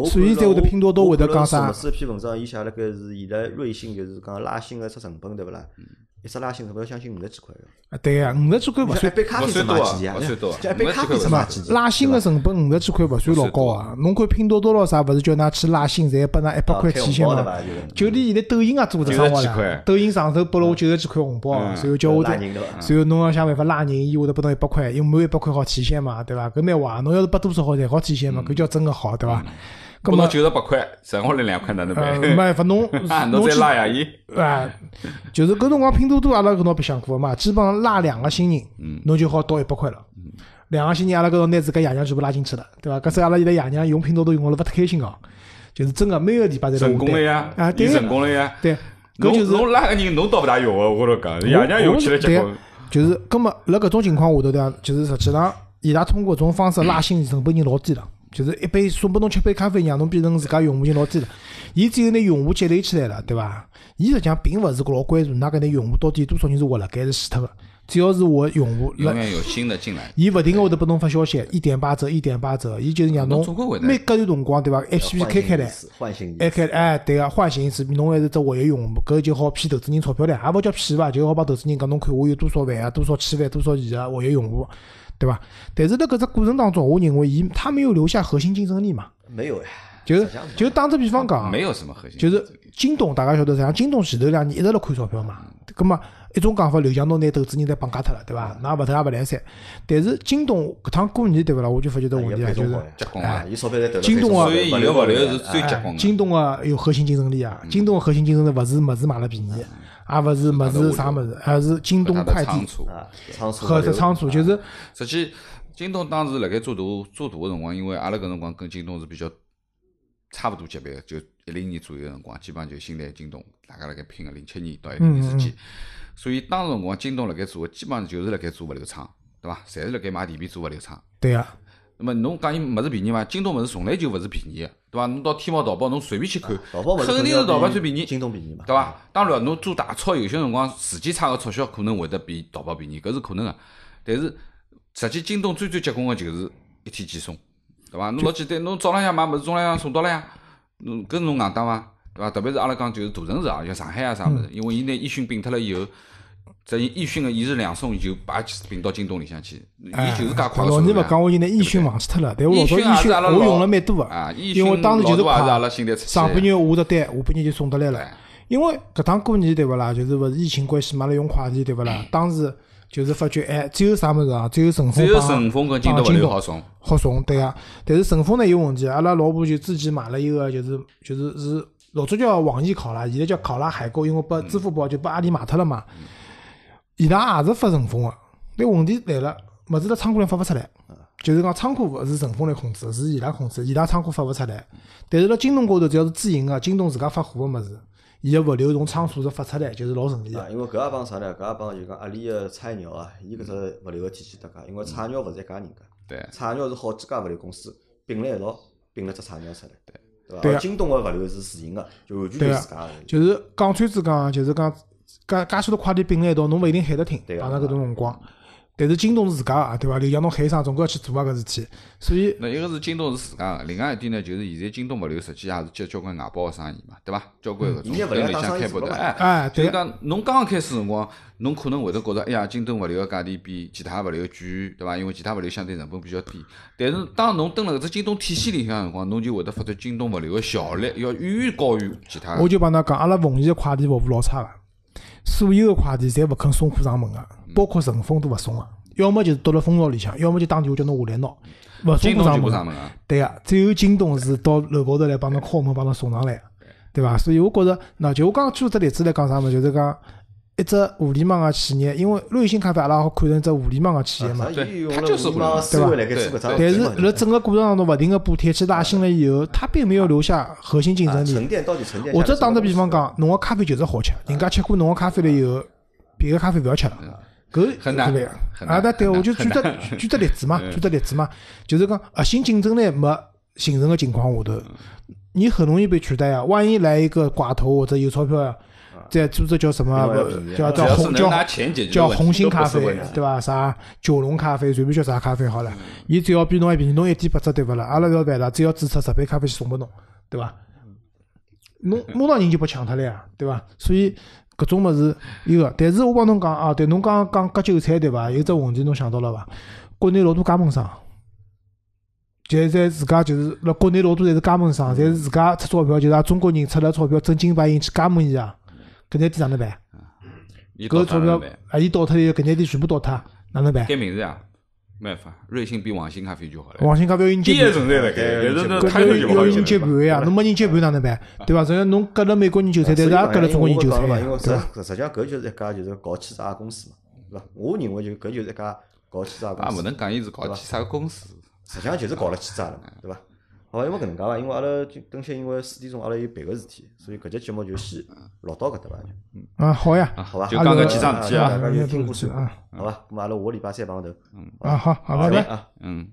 所以才会得拼多多会得讲啥什么是一篇文章，伊写了个是现在瑞幸就是讲拉新个出成本对勿啦？一只拉新成本要相信五十几块个。啊，对个，五十几块勿算一。杯咖啡是卖几钿啊？勿算多啊就一杯咖啡是50卖几钿？拉新个成本五十几块勿算老高啊！侬看拼多多咯啥，勿是叫㑚去拉新，侪拨㑚一百块提现嘛？就连现在抖音也做只生活90几块了，抖音上头拨了我九十几块红包，嗯然后叫我再，拉人对伐？然后侬要想办法拉人，伊会得拨侬一百块，因为满一百块好提现嘛，对伐？搿蛮坏，侬要是拨多少好才好提现嘛？搿叫真个好，对伐？搿么侬九十八块，剩下来两块哪能呃，办？没办法，侬啊侬再拉呀，伊 啊，就是搿辰光拼多多阿拉搿侬白相过嘛，基本上拉两个新人，嗯侬就好到一百块了。两个新人阿拉搿种拿自家爷娘全部拉进去了，对伐？搿时候阿拉现在爷娘用拼多多用了勿太开心哦，就是真个每个礼拜侪来成功了呀啊，，对成功了呀。对，搿侬就是侬拉个人侬倒勿大用个，我跟侬讲，爷娘用起来结对棍。就是，葛么辣搿种情况下头对伐？就是实际上，伊拉通过搿种方式拉新人成本已经老低了，就是一杯送拨侬吃杯咖啡，让侬变成自家用户已经老低了。伊只有拿用户积累起来了，对伐？伊实际上并勿是老关注㑚搿眼用户到底多少人是活辣盖是死脱个，只要是我用户辣永远有新的进来。伊勿停个会得拨侬发消息，一点八折，一点八折，伊就是让侬侬总归会得每隔段辰光对伐？A P P 开开来，唤醒一次，哎开哎对个，唤醒一次，侬还是只活跃用户，搿就好骗投资人钞票了，也勿叫骗伐，就好帮投资人讲侬看我有多少万啊，多少千万，多少亿啊活跃用户，对伐？但是辣搿只过程当中，我认为伊他没有留下核心竞争力嘛，没有呀，就是就打只比方讲，没有什么核心，就是京东，大家晓得啥？京东前头两年一直辣亏钞票嘛。葛么一种讲法，刘强东拿投资人侪绑架脱了，对伐？㑚勿脱也勿来三。但是京东搿趟过年对勿啦？我就发觉到问题啊，就是结棍啊！伊钞票侪投了京东啊所以伊个物流是最结哎棍的。京东啊有核心竞争力啊。京东个核心竞争力勿是物事卖了便宜，也勿是物事啥物事，而是京东快递仓储，啊，仓储和它仓储，就是实际京东当时辣盖做大做大个辰光，因为阿拉搿辰光跟京东是比较差勿多级别个，就一零年左右个辰光，基本上就新来京东，大家辣盖拼个零七年到一零年之间。所以当时辰光，京东辣盖做个，基本上就是辣盖做物流仓，对伐？侪是辣盖买地皮做物流仓。对个。那么侬讲伊物事便宜伐？京东物事从来就勿是便宜个，对伐？侬到天猫、淘宝，侬随便去看，肯定是淘宝最便宜，京东便宜嘛，对伐？当然，侬做大钞，有些辰光时间差个促销可能会得比淘宝便宜，搿是可能个。但是实际京东最最结棍个就是一天寄送，对伐？侬老简单，侬早浪向买物事，中浪向送到了呀，侬搿是侬硬当伐？对伐？特别是阿拉讲就是大城市啊，像上海啊啥物事，因为伊拿易迅并脱了以后。这易迅个一日两送就把并到京东里向去，伊就是介快老年勿讲，我现在易迅忘记脱了，但我老早易迅也易迅我用了蛮多个啊，因为我当时就是快上半日下的单，下半日就送得来了哎。因为搿趟过年对勿啦，就是勿是疫情关系嘛，阿拉用快递对勿啦？当时就是发觉，哎，只有啥物事啊？只有顺丰只有帮顺丰跟京东好送，好送，对啊。但是顺丰呢有问题，阿拉老婆就自己买了一个，就是就是是老早叫网易考拉，现在叫考拉海购，因为拨支付宝就拨阿里买脱了嘛。伊拉也是发顺丰个，但问题来了，物事辣仓库里发勿出来，就是讲仓库勿是顺丰来控制，是伊拉控制，伊拉仓库发勿出来。但是辣京东高头，只要是自营个，京东自家发货个物事，伊个物流从仓储是发出来，就是老顺利个。啊，因为搿也帮啥呢？搿也帮就讲阿里个菜鸟啊，伊搿只物流个体系搭界，因为菜鸟勿是一家人家，对，菜鸟是好几家物流公司并辣一道并了只菜鸟出来，对对伐？对啊京东个物流是自营个，就完全对啊是自家个。就是讲穿子讲，就是讲介介许多快递并辣一道，侬勿一定喊得听，对啊碰着搿种辰光。但是京东是自家个，对伐？就像侬喊一声总归要去做啊搿事体，所以那一个是京东是自家个，另外一点呢，就是现在京东物流实际也是接交关外包个生意嘛，对伐？交关搿种伊也勿来当跟里向开跑的，哎，哎，对就是讲侬刚刚开始辰光，侬可能会得觉着，哎呀，京东物流个价钿比其他物流贵，对伐？因为其他物流相对成本比较低。但是当侬登辣搿只京东体系里向个辰光，侬就会得发觉京东物流个效率要远远高于其他我就帮㑚讲，阿拉奉贤个快递服务老差个，所有个快递侪勿肯送货上门个，包括顺丰都勿送个，要么就是丢辣蜂巢里向，要么就打电话叫侬下来拿，勿送货上门个。啊。对个，只有京东是到楼高头来帮侬敲门，帮侬送上来个，对伐？所以我觉着，喏，就我刚刚举只例子来讲啥物事，就是讲一只互联网个企业，因为瑞幸咖啡阿拉好看成一只互联网个企业嘛。它就是互联网思维来但是辣整个过程当中，勿停个补贴去拉新了以后，它并没有留下核心竞啊争力。沉淀到底沉淀下来或者打个比方讲，侬个咖啡就是好吃，人家吃过侬个咖啡了以后，别个咖啡勿要吃了。搿很难对啊，那对，我就举只 举只例子嘛，举只例子嘛，就是讲核心竞争力没形成个情况下头，你很容易被取代啊。万一来一个寡头或者有钞票呀，再做这叫什么叫叫红叫叫红星咖啡对伐？啥九龙咖啡，随便叫啥咖啡好了，伊只要比侬还便宜，侬一点八折对勿啦？阿拉勿要办了，只要注册十杯咖啡送拨侬，对伐？侬马上人就被抢脱了呀，对伐？所以搿种物事一个，但是我帮侬讲啊，对侬刚刚讲割韭菜对伐？有只问题侬想到了伐？国内老多加盟商，现在自家就是辣国内老多侪是加盟商，侪是自家出钞票，就是中国人出了钞票真金白银去加盟伊啊，搿眼店哪能办？搿钞票啊，伊倒脱以后，搿眼店全部倒脱，哪能办？改名字呀，没办法，瑞幸比网星咖啡就好了。网信咖啡要人接盘，存在了，但是那搿开头就不好要要应接接盘呀，侬没人接盘哪能办？对伐？所以侬割了美国人韭菜，但是也割了中国人韭菜呀因为，对伐？实实际上搿就是一家就是搞欺诈公司嘛，对伐？我认为就搿就是一家搞欺诈也公司，勿能讲伊是搞其他公司。实际上就是搞了欺诈了嘛，对伐？好，因为搿能介伐，因为阿拉就等歇，因为四点钟阿拉有别个事体，所以搿节节目就先录到搿搭伐，嗯啊，好呀，好伐？就讲搿几桩事体啊大家就听过去啊好伐？咁阿拉下个礼拜三碰头。嗯啊好，好，拜拜。啊。嗯。